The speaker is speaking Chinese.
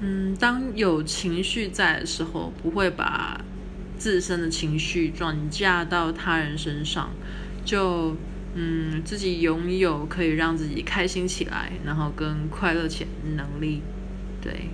嗯当有情绪在的时候不会把自身的情绪转嫁到他人身上就嗯自己拥有可以让自己开心起来然后跟快乐起来的能力对。